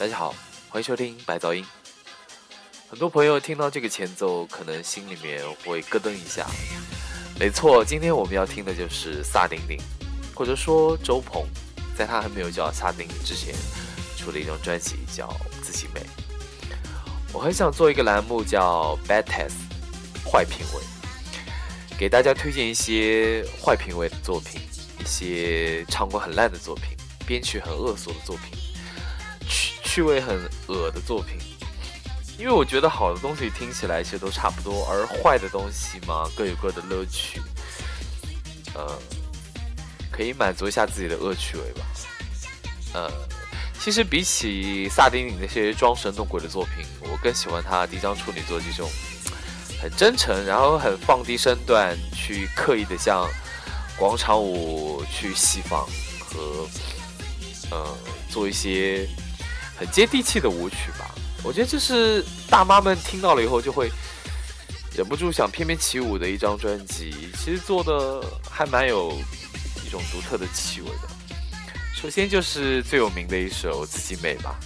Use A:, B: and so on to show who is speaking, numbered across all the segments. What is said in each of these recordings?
A: 大家好，欢迎收听白噪音。很多朋友听到这个前奏，可能心里面会咯噔一下。没错，今天我们要听的就是萨顶顶，或者说周鹏，在他还没有叫萨顶顶之前，出了一张专辑叫《自己美》。我很想做一个栏目叫 Bad Test，坏品味，给大家推荐一些坏品味的作品，一些唱功很烂的作品，编曲很恶俗的作品。趣味很恶的作品，因为我觉得好的东西听起来其实都差不多，而坏的东西嘛各有各的乐趣，呃，可以满足一下自己的恶趣味吧。呃，其实比起萨丁尼那些装神弄鬼的作品，我更喜欢他第一张处女作这种很真诚，然后很放低身段去刻意的向广场舞去戏仿和呃做一些。很接地气的舞曲吧，我觉得这是大妈们听到了以后就会忍不住想翩翩起舞的一张专辑。其实做的还蛮有一种独特的气味的。首先就是最有名的一首《自己美》吧。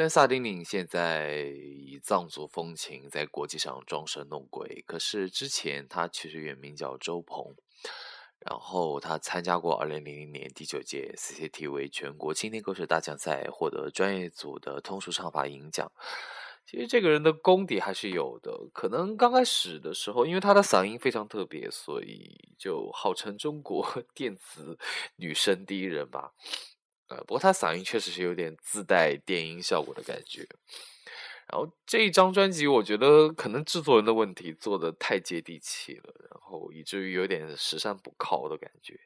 A: 虽然萨丁尼现在以藏族风情在国际上装神弄鬼，可是之前他其实原名叫周鹏，然后他参加过2000年第九届 CCTV 全国青年歌手大奖赛，获得专业组的通俗唱法银奖。其实这个人的功底还是有的，可能刚开始的时候，因为他的嗓音非常特别，所以就号称中国 电子女声第一人吧。呃，不过他嗓音确实是有点自带电音效果的感觉。然后这一张专辑，我觉得可能制作人的问题做的太接地气了，然后以至于有点时尚不靠的感觉。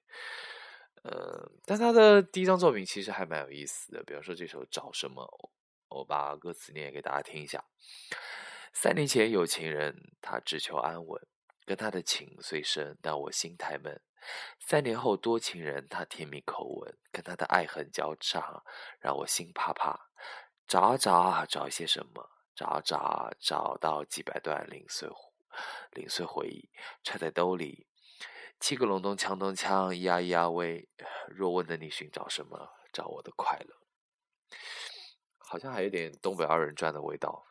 A: 呃，但他的第一张作品其实还蛮有意思的，比方说这首《找什么》，我把歌词念给大家听一下：三年前有情人，他只求安稳，跟他的情最深，但我心太闷。三年后多情人，他甜蜜口吻，跟他的爱恨交叉，让我心怕怕。找啊找啊找一些什么？找啊找啊找到几百段零碎零碎回忆，揣在兜里。七个隆咚锵咚锵，咿呀咿呀喂。若问的你寻找什么？找我的快乐。好像还有点东北二人转的味道。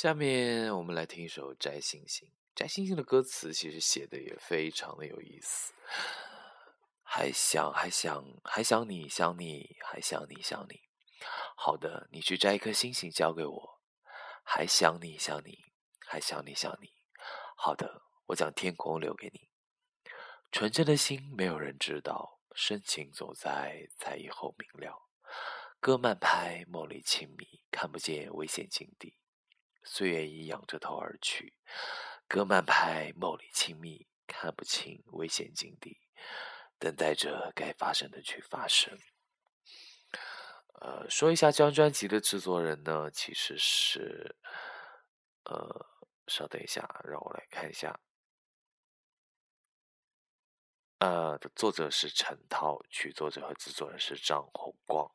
A: 下面我们来听一首《摘星星》。《摘星星》的歌词其实写的也非常的有意思。还想还想还想你想你还想你想你。好的，你去摘一颗星星交给我。还想你想你还想你想你。好的，我将天空留给你。纯真的心没有人知道，深情总在在以后明了。歌慢拍，梦里亲密，看不见危险境地。岁月已仰着头而去，歌慢拍，梦里亲密，看不清危险境地，等待着该发生的去发生。呃，说一下这张专辑的制作人呢，其实是，呃，稍等一下，让我来看一下，呃，的作者是陈涛，曲作者和制作人是张红光。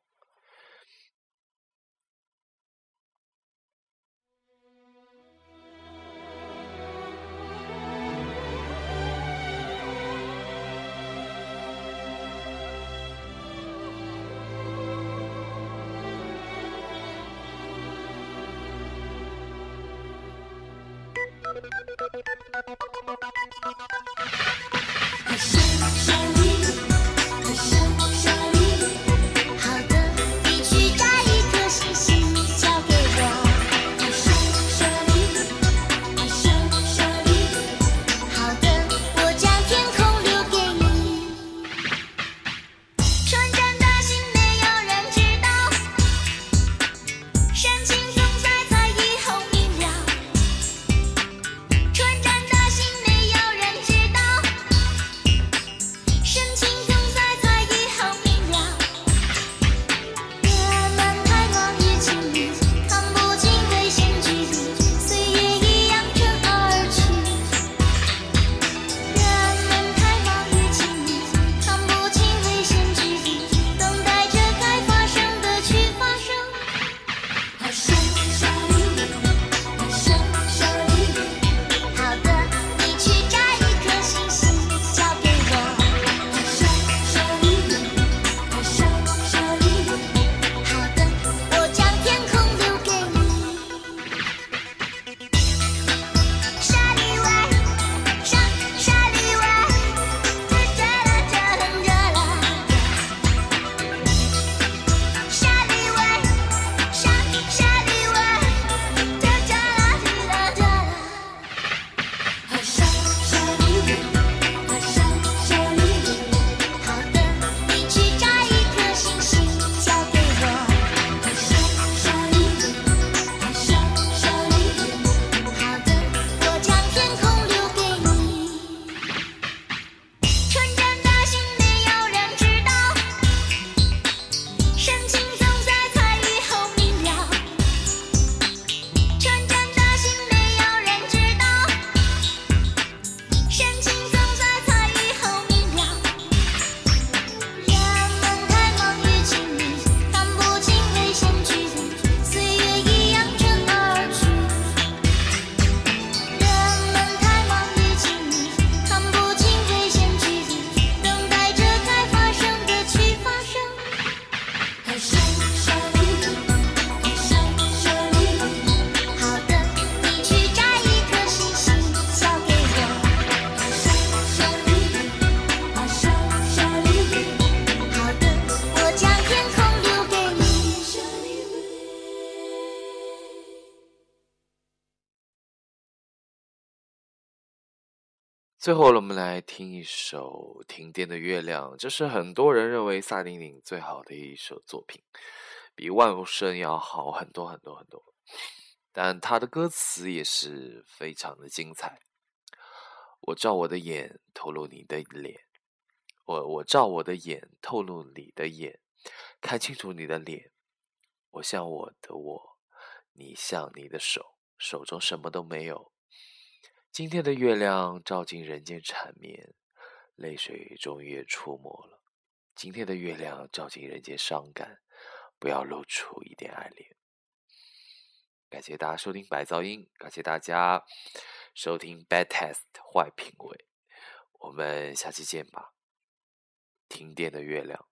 A: 最后，我们来听一首《停电的月亮》，这是很多人认为萨顶顶最好的一首作品，比万物生要好很多很多很多。但他的歌词也是非常的精彩。我照我的眼透露你的脸，我我照我的眼透露你的眼，看清楚你的脸。我像我的我，你像你的手，手中什么都没有。今天的月亮照进人间缠绵，泪水终于也出没了。今天的月亮照进人间伤感，不要露出一点爱恋。感谢大家收听白噪音，感谢大家收听 Bad Test 坏品味，我们下期见吧。停电的月亮。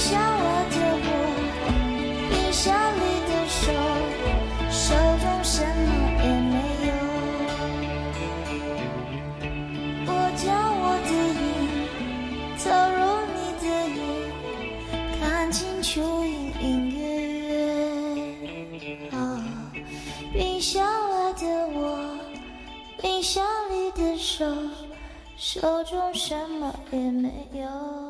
A: 下落的我冰箱里的手手中什么也没有我将我的眼投入你的眼看清楚隐隐约约哦冰下落的我
B: 冰箱里的手手中什么也没有。